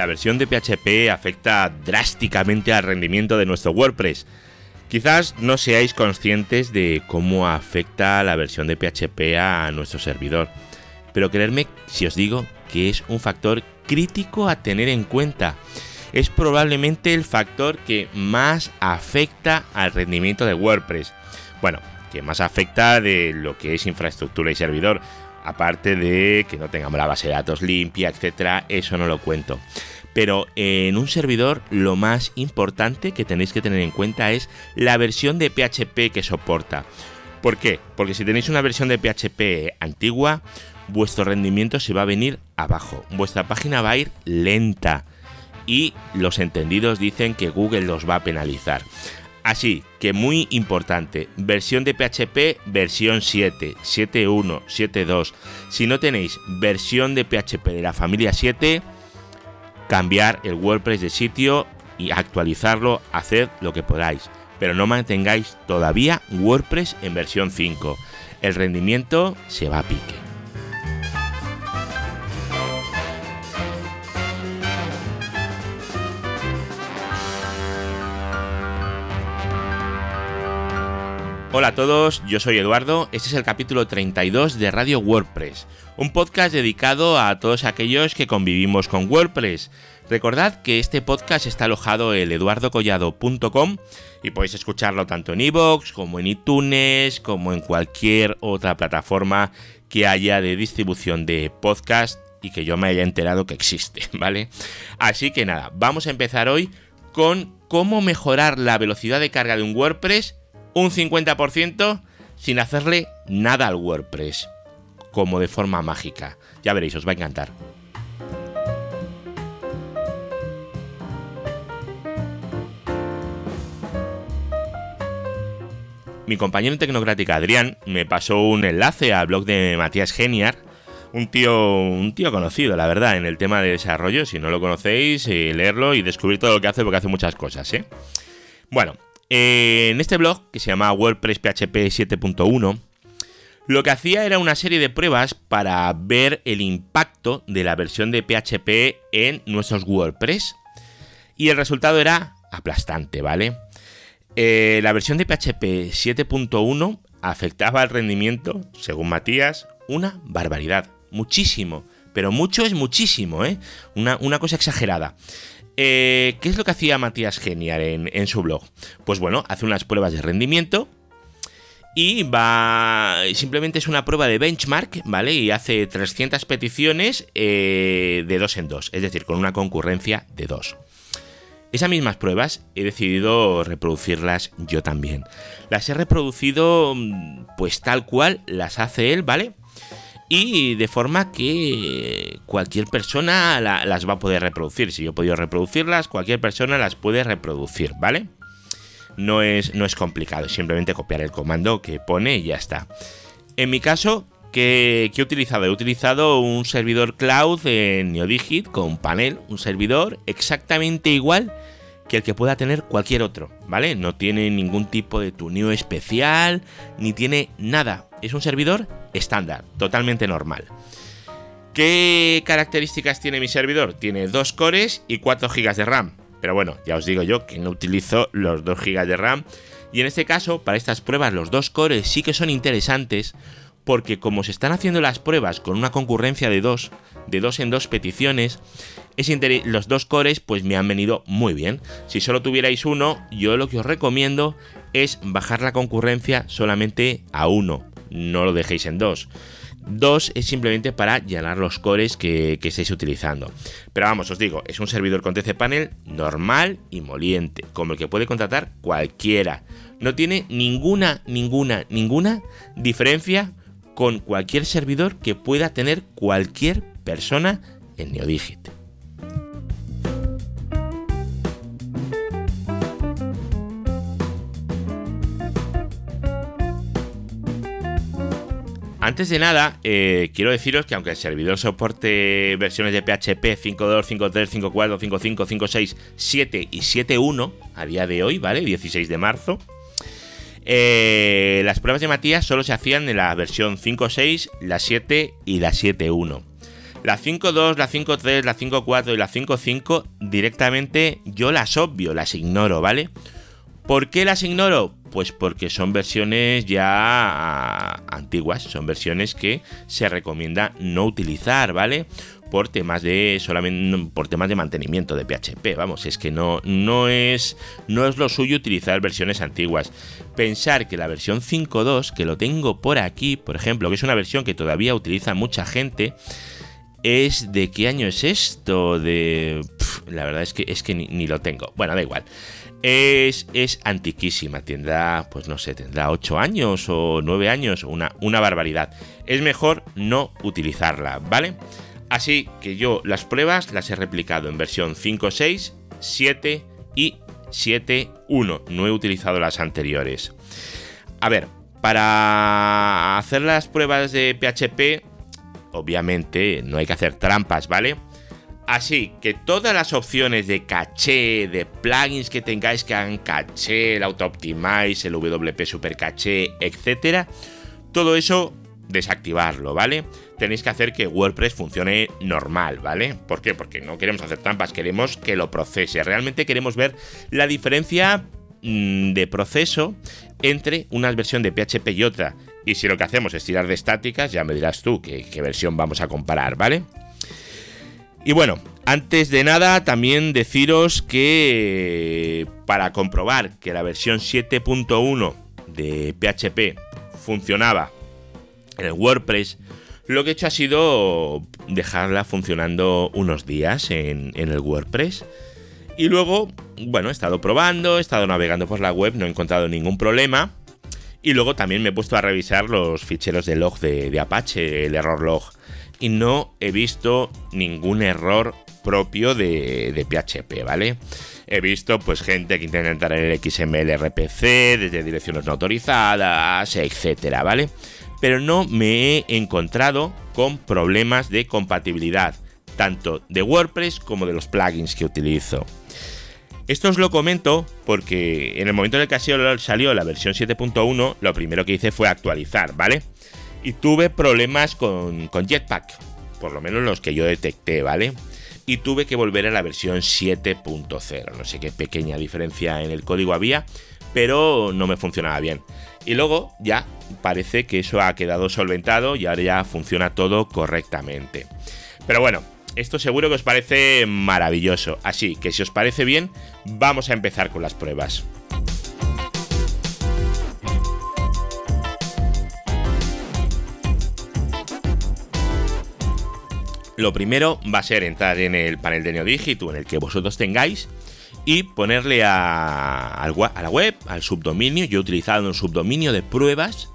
la versión de PHP afecta drásticamente al rendimiento de nuestro WordPress. Quizás no seáis conscientes de cómo afecta la versión de PHP a nuestro servidor, pero creedme si os digo que es un factor crítico a tener en cuenta. Es probablemente el factor que más afecta al rendimiento de WordPress. Bueno, que más afecta de lo que es infraestructura y servidor, aparte de que no tengamos la base de datos limpia, etcétera, eso no lo cuento. Pero en un servidor lo más importante que tenéis que tener en cuenta es la versión de PHP que soporta. ¿Por qué? Porque si tenéis una versión de PHP antigua, vuestro rendimiento se va a venir abajo, vuestra página va a ir lenta y los entendidos dicen que Google los va a penalizar. Así que muy importante, versión de PHP versión 7, 7.1, 7.2. Si no tenéis versión de PHP de la familia 7, cambiar el WordPress de sitio y actualizarlo, haced lo que podáis. Pero no mantengáis todavía WordPress en versión 5. El rendimiento se va a pique. Hola a todos, yo soy Eduardo, este es el capítulo 32 de Radio WordPress, un podcast dedicado a todos aquellos que convivimos con WordPress. Recordad que este podcast está alojado en eduardocollado.com y podéis escucharlo tanto en iVoox como en iTunes, como en cualquier otra plataforma que haya de distribución de podcast y que yo me haya enterado que existe, ¿vale? Así que nada, vamos a empezar hoy con cómo mejorar la velocidad de carga de un WordPress un 50% sin hacerle nada al WordPress, como de forma mágica. Ya veréis, os va a encantar. Mi compañero en Tecnocrática, Adrián, me pasó un enlace al blog de Matías Geniar, un tío, un tío conocido, la verdad, en el tema de desarrollo. Si no lo conocéis, eh, leerlo y descubrir todo lo que hace, porque hace muchas cosas, ¿eh? Bueno, eh, en este blog, que se llama WordPress PHP 7.1, lo que hacía era una serie de pruebas para ver el impacto de la versión de PHP en nuestros WordPress. Y el resultado era aplastante, ¿vale? Eh, la versión de PHP 7.1 afectaba al rendimiento, según Matías, una barbaridad. Muchísimo. Pero mucho es muchísimo, ¿eh? Una, una cosa exagerada. Eh, ¿Qué es lo que hacía Matías Genial en, su blog? Pues bueno, hace unas pruebas de rendimiento y va. Simplemente es una prueba de benchmark, ¿vale? Y hace 300 peticiones eh, de dos en dos, es decir, con una concurrencia de dos. Esas mismas pruebas he decidido reproducirlas yo también. Las he reproducido mm, pues tal cual las hace él, ¿vale? Y de forma que cualquier persona las va a poder reproducir. Si yo he podido reproducirlas, cualquier persona las puede reproducir, ¿vale? No es, no es complicado, simplemente copiar el comando que pone y ya está. En mi caso, ¿qué, he utilizado? He utilizado un servidor cloud en NeoDigit con panel, un servidor exactamente igual que el que pueda tener cualquier otro, ¿vale? No tiene ningún tipo de tuneo especial, ni tiene nada. Es un servidor estándar, totalmente normal. ¿Qué características tiene mi servidor? Tiene 2 cores y 4 GB de RAM. Pero bueno, ya os digo yo que no utilizo los 2 GB de RAM. Y en este caso, para estas pruebas, los 2 cores sí que son interesantes porque como se están haciendo las pruebas con una concurrencia de 2, de 2 en 2 peticiones, los dos cores pues me han venido muy bien. Si solo tuvierais uno, yo lo que os recomiendo es bajar la concurrencia solamente a uno no lo dejéis en dos. Dos es simplemente para llenar los cores que, que, estéis utilizando. Pero vamos, os digo, es un servidor con TC Panel normal y moliente, como el que puede contratar cualquiera. No tiene ninguna, ninguna, ninguna diferencia con cualquier servidor que pueda tener cualquier persona en Neodigit. Antes de nada, eh, quiero deciros que aunque el servidor soporte versiones de PHP 5.2, 5.3, 5.4, 5.5, 5.6, 7 y 7.1 a día de hoy, ¿vale? 16 de marzo. Eh, las pruebas de Matías solo se hacían en la versión 5.6, la 7 y la 7.1. La 5.2, la 5.3, la 5.4 y la 5.5 directamente yo las obvio, las ignoro, ¿vale? ¿Por qué las ignoro? Pues porque son versiones ya antiguas, son versiones que se recomienda no utilizar, ¿vale? Por temas de solamente por temas de mantenimiento de PHP, vamos, es que no no es no es lo suyo utilizar versiones antiguas. Pensar que la versión 5.2, que lo tengo por aquí, por ejemplo, que es una versión que todavía utiliza mucha gente, es de qué año es esto de la verdad es que es que ni, ni lo tengo. Bueno, da igual. Es, antiquísima, tendrá, pues no sé, tendrá 8 años o 9 años, una, una barbaridad. Es mejor no utilizarla, ¿vale? Así que yo las pruebas las he replicado en versión 5.6, 7 y 7.1. No he utilizado las anteriores. A ver, para hacer las pruebas de PHP, obviamente no hay que hacer trampas, ¿vale? Así que todas las opciones de caché, de plugins que tengáis que hagan caché, el Auto Optimize, el WP Super Caché, etcétera, todo eso desactivarlo, ¿vale? Tenéis que hacer que WordPress funcione normal, ¿vale? ¿Por qué? Porque no queremos hacer trampas, queremos que lo procese. Realmente queremos ver la diferencia mm, de proceso entre una versión de PHP y otra. Y si lo que hacemos es tirar de estáticas, ya me dirás tú qué versión vamos a comparar, ¿vale? Y bueno, antes de nada también deciros que para comprobar que la versión 7.1 de PHP funcionaba en el WordPress, lo que he hecho ha sido dejarla funcionando unos días en, el WordPress. Y luego, bueno, he estado probando, he estado navegando por la web, no he encontrado ningún problema. Y luego también me he puesto a revisar los ficheros de log de, de Apache, el error log y no he visto ningún error propio de, PHP, ¿vale? He visto pues gente que intenta entrar en el XML RPC desde direcciones no autorizadas, etcétera, ¿vale? Pero no me he encontrado con problemas de compatibilidad, tanto de WordPress como de los plugins que utilizo. Esto os lo comento porque en el momento en el que salió la versión 7.1, lo primero que hice fue actualizar, ¿vale? Y tuve problemas con, Jetpack, por lo menos los que yo detecté, ¿vale? Y tuve que volver a la versión 7.0. No sé qué pequeña diferencia en el código había, pero no me funcionaba bien. Y luego ya parece que eso ha quedado solventado y ahora ya funciona todo correctamente. Pero bueno, esto seguro que os parece maravilloso. Así que si os parece bien, vamos a empezar con las pruebas. Lo primero va a ser entrar en el panel de Neodigit en el que vosotros tengáis y ponerle a, la web, al subdominio. Yo he utilizado un subdominio de pruebas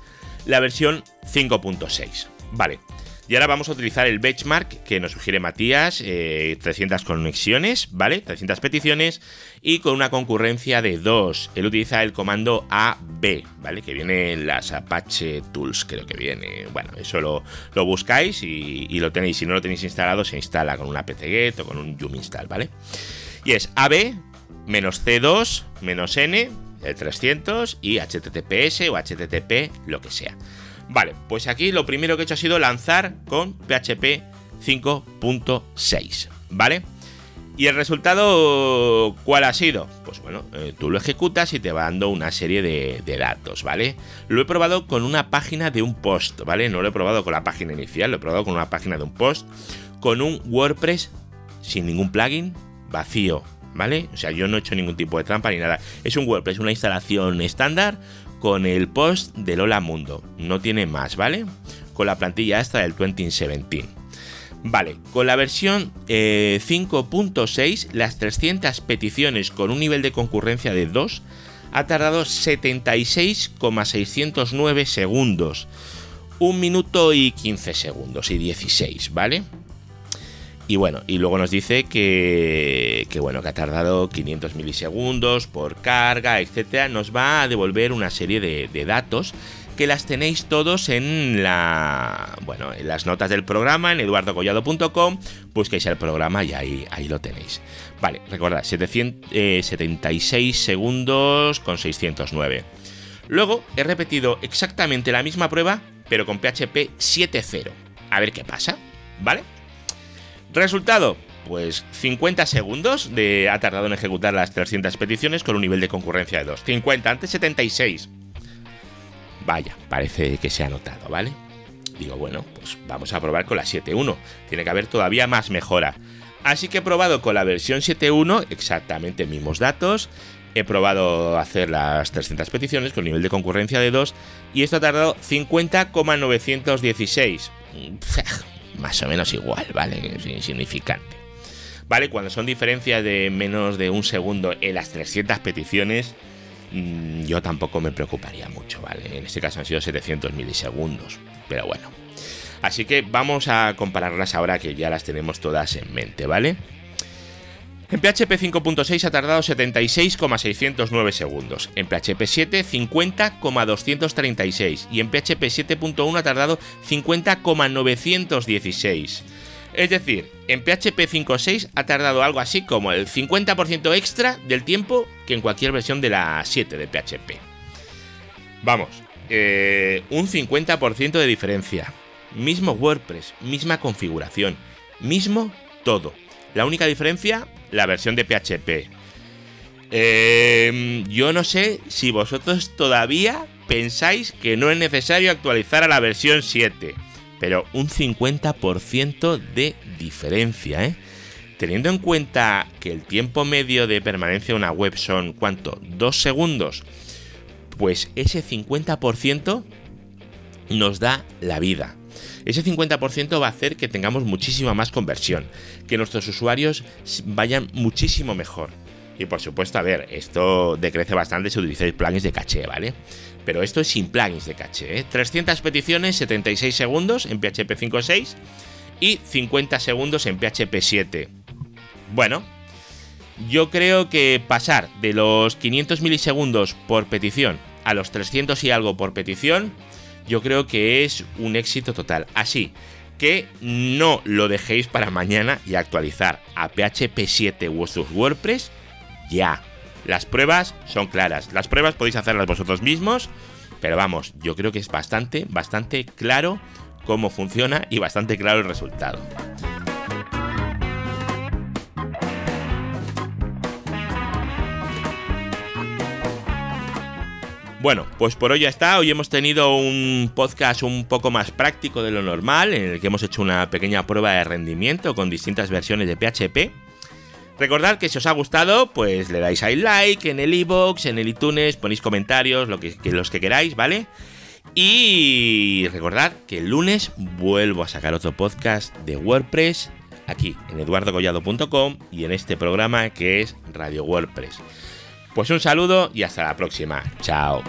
la versión 5.6. Vale, y ahora vamos a utilizar el benchmark que nos sugiere Matías, 300 eh, conexiones, ¿vale? 300 peticiones y con una concurrencia de 2. Él utiliza el comando AB, ¿vale? Que viene en las Apache Tools, creo que viene. Bueno, eso lo, buscáis y, lo tenéis. Si no lo tenéis instalado, se instala con un apt-get o con un yum install, ¿vale? Y es AB menos C2 menos N, el 300 y HTTPS o HTTP, lo que sea. Vale, pues aquí lo primero que he hecho ha sido lanzar con PHP 5.6, ¿vale? ¿Y el resultado cuál ha sido? Pues bueno, eh, tú lo ejecutas y te va dando una serie de, de, datos, ¿vale? Lo he probado con una página de un post, ¿vale? No lo he probado con la página inicial, lo he probado con una página de un post, con un WordPress sin ningún plugin, vacío, ¿vale? O sea, yo no he hecho ningún tipo de trampa ni nada. Es un WordPress, una instalación estándar con el post de Lola Mundo. No tiene más, ¿vale? Con la plantilla esta del 2017. Vale, con la versión 5.6, eh, las 300 peticiones con un nivel de concurrencia de 2 ha tardado 76,609 segundos. Un minuto y 15 segundos y 16, ¿vale? Y bueno, y luego nos dice que, bueno, que ha tardado 500 milisegundos por carga, etcétera. Nos va a devolver una serie de, datos que las tenéis todos en la bueno, en las notas del programa en eduardocollado.com, busquéis el programa y ahí, lo tenéis. Vale, recordad, 776 eh, segundos con 609. Luego he repetido exactamente la misma prueba, pero con PHP 7.0. A ver qué pasa, ¿vale? Resultado, pues 50 segundos de, ha tardado en ejecutar las 300 peticiones con un nivel de concurrencia de 2. 50, antes 76. Vaya, parece que se ha notado, ¿vale? Digo, bueno, pues vamos a probar con la 7.1. Tiene que haber todavía más mejora. Así que he probado con la versión 7.1 exactamente mismos datos. He probado hacer las 300 peticiones con nivel de concurrencia de 2 y esto ha tardado 50,916. Más o menos igual, ¿vale? Es insignificante. ¿Vale? Cuando son diferencias de menos de un segundo en las 300 peticiones, mm, yo tampoco me preocuparía mucho, ¿vale? En este caso han sido 700 milisegundos, pero bueno. Así que vamos a compararlas ahora que ya las tenemos todas en mente, ¿vale? En PHP 5.6 ha tardado 76,609 segundos, en PHP 7 50,236 y en PHP 7.1 ha tardado 50,916. Es decir, en PHP 5.6 ha tardado algo así como el 50% extra del tiempo que en cualquier versión de la 7 de PHP. Vamos, eh, un 50% de diferencia. Mismo WordPress, misma configuración, mismo todo. La única diferencia, la versión de PHP. Em, yo no sé si vosotros todavía pensáis que no es necesario actualizar a la versión 7, pero un 50% de diferencia, ¿eh? Teniendo en cuenta que el tiempo medio de permanencia de una web son, ¿cuánto? ¿Dos segundos? Pues ese 50% nos da la vida. Ese 50% va a hacer que tengamos muchísima más conversión, que nuestros usuarios vayan muchísimo mejor. Y por supuesto, a ver, esto decrece bastante si utilizáis plugins de caché, ¿vale? Pero esto es sin plugins de caché, ¿eh? 300 peticiones, 76 segundos en PHP 5.6 y 50 segundos en PHP 7. Bueno, yo creo que pasar de los 500 milisegundos por petición a los 300 y algo por petición yo creo que es un éxito total. Así que no lo dejéis para mañana y actualizar a PHP 7 vuestros WordPress ya. Las pruebas son claras. Las pruebas podéis hacerlas vosotros mismos, pero vamos, yo creo que es bastante, bastante claro cómo funciona y bastante claro el resultado. Bueno, pues por hoy ya está. Hoy hemos tenido un podcast un poco más práctico de lo normal, en el que hemos hecho una pequeña prueba de rendimiento con distintas versiones de PHP. Recordad que si os ha gustado, pues le dais ahí like en el iBox, en el iTunes, ponéis comentarios, lo que, los que queráis, ¿vale? Y recordad que el lunes vuelvo a sacar otro podcast de WordPress aquí en eduardogollado.com y en este programa que es Radio WordPress. Pues un saludo y hasta la próxima. Chao.